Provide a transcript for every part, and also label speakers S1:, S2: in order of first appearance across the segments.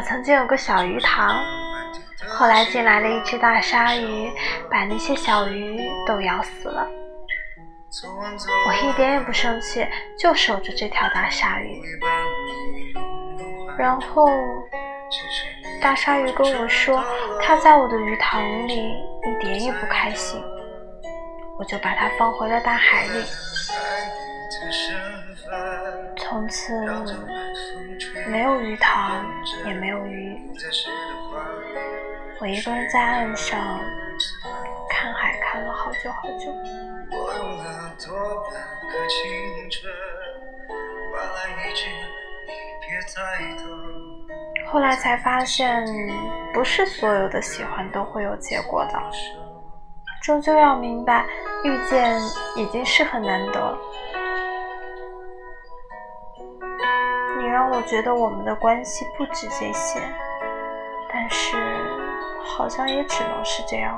S1: 我曾经有个小鱼塘，
S2: 后来进来了一只大鲨鱼，把那些小鱼都
S1: 咬死了。
S2: 我一点也不生
S1: 气，就守着这条大鲨鱼。
S2: 然后，大鲨鱼跟我说，它在我的鱼塘里一
S1: 点也不开心。我就把它放回了大海里。从此
S2: 没有鱼塘，也没有鱼。
S1: 我一个人在岸上看海，看了好久好久。后来才发现，不是所有的喜欢都会有结果的。终究要明白，遇见已经是很难得。我觉得我们的关系不止这些，但是好像也只能是这样。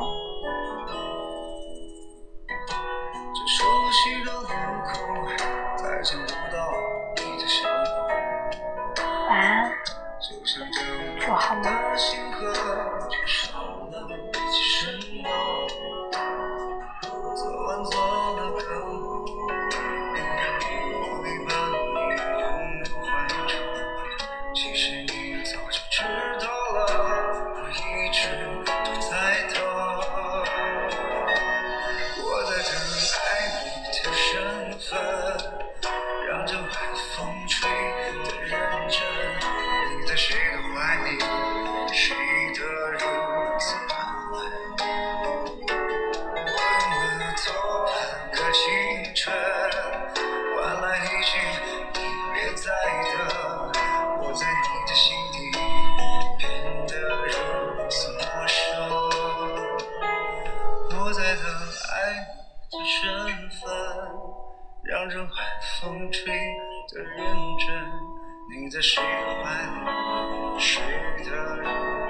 S1: 晚安，
S2: 做好梦。青春换来一句“你别再等”，我在你的心底变得如此陌生。我在等爱你的身份，让这寒风吹的认真，你在谁怀睡的。